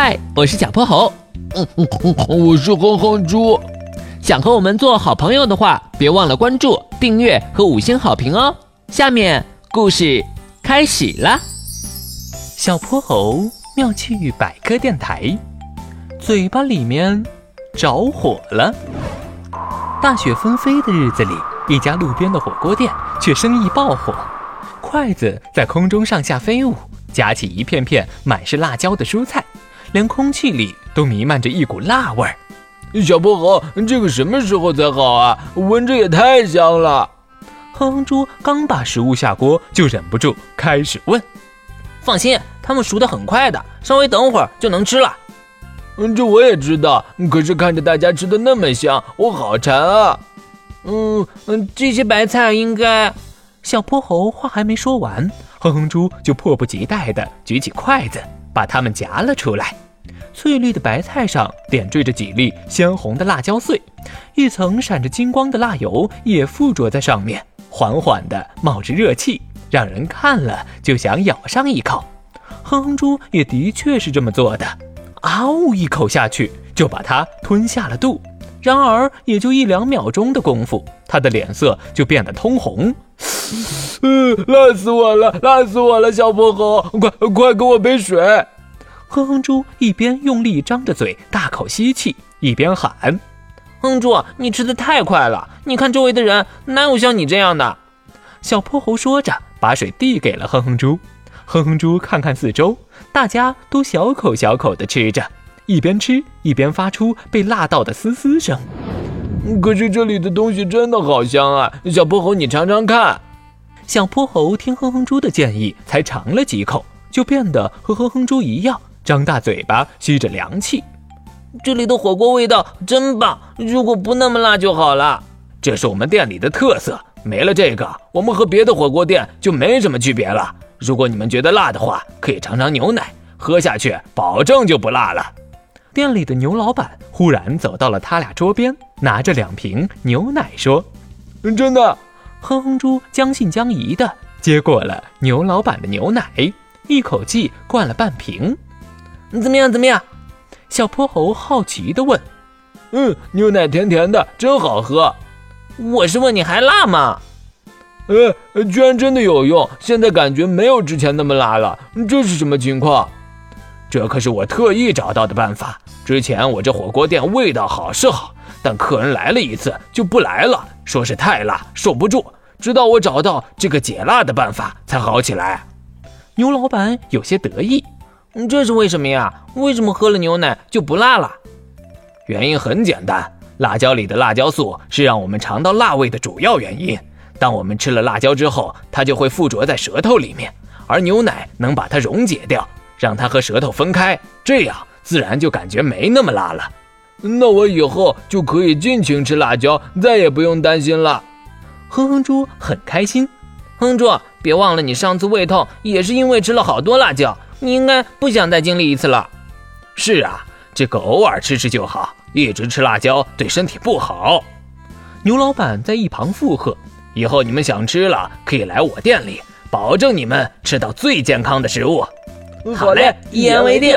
嗨，我是小泼猴。嗯嗯嗯，我是哼哼猪。想和我们做好朋友的话，别忘了关注、订阅和五星好评哦。下面故事开始了。小泼猴妙趣百科电台，嘴巴里面着火了。大雪纷飞的日子里，一家路边的火锅店却生意爆火，筷子在空中上下飞舞，夹起一片片满是辣椒的蔬菜，连空气里都弥漫着一股辣味儿。小泼猴，这个什么时候才好啊？闻着也太香了。哼哼猪刚把食物下锅，就忍不住开始问：“放心，他们熟得很快的，稍微等会儿就能吃了。”嗯，这我也知道。可是看着大家吃的那么香，我好馋啊！嗯嗯，这些白菜应该……小泼猴话还没说完，哼哼猪就迫不及待地举起筷子，把它们夹了出来。翠绿的白菜上点缀着几粒鲜红的辣椒碎，一层闪着金光的辣油也附着在上面，缓缓地冒着热气，让人看了就想咬上一口。哼哼猪也的确是这么做的。啊呜！一口下去就把它吞下了肚。然而，也就一两秒钟的功夫，他的脸色就变得通红。嗯，辣死我了，辣死我了！小泼猴，快快给我杯水！哼哼猪一边用力张着嘴大口吸气，一边喊：“哼哼猪，你吃的太快了！你看周围的人，哪有像你这样的？”小泼猴说着，把水递给了哼哼猪。哼哼猪看看四周，大家都小口小口的吃着，一边吃一边发出被辣到的嘶嘶声。可是这里的东西真的好香啊！小泼猴，你尝尝看。小泼猴听哼哼猪的建议，才尝了几口，就变得和哼哼猪一样，张大嘴巴吸着凉气。这里的火锅味道真棒，如果不那么辣就好了。这是我们店里的特色，没了这个，我们和别的火锅店就没什么区别了。如果你们觉得辣的话，可以尝尝牛奶，喝下去保证就不辣了。店里的牛老板忽然走到了他俩桌边，拿着两瓶牛奶说：“真的。”哼哼猪将信将疑的接过了牛老板的牛奶，一口气灌了半瓶。怎么样？怎么样？小泼猴好奇的问。“嗯，牛奶甜甜的，真好喝。”我是问你还辣吗？呃，居然真的有用！现在感觉没有之前那么辣了，这是什么情况？这可是我特意找到的办法。之前我这火锅店味道好是好，但客人来了一次就不来了，说是太辣受不住。直到我找到这个解辣的办法才好起来。牛老板有些得意，这是为什么呀？为什么喝了牛奶就不辣了？原因很简单，辣椒里的辣椒素是让我们尝到辣味的主要原因。当我们吃了辣椒之后，它就会附着在舌头里面，而牛奶能把它溶解掉，让它和舌头分开，这样自然就感觉没那么辣了。那我以后就可以尽情吃辣椒，再也不用担心了。哼哼猪很开心。哼猪，别忘了你上次胃痛也是因为吃了好多辣椒，你应该不想再经历一次了。是啊，这个偶尔吃吃就好，一直吃辣椒对身体不好。牛老板在一旁附和。以后你们想吃了，可以来我店里，保证你们吃到最健康的食物。好嘞，一言为定。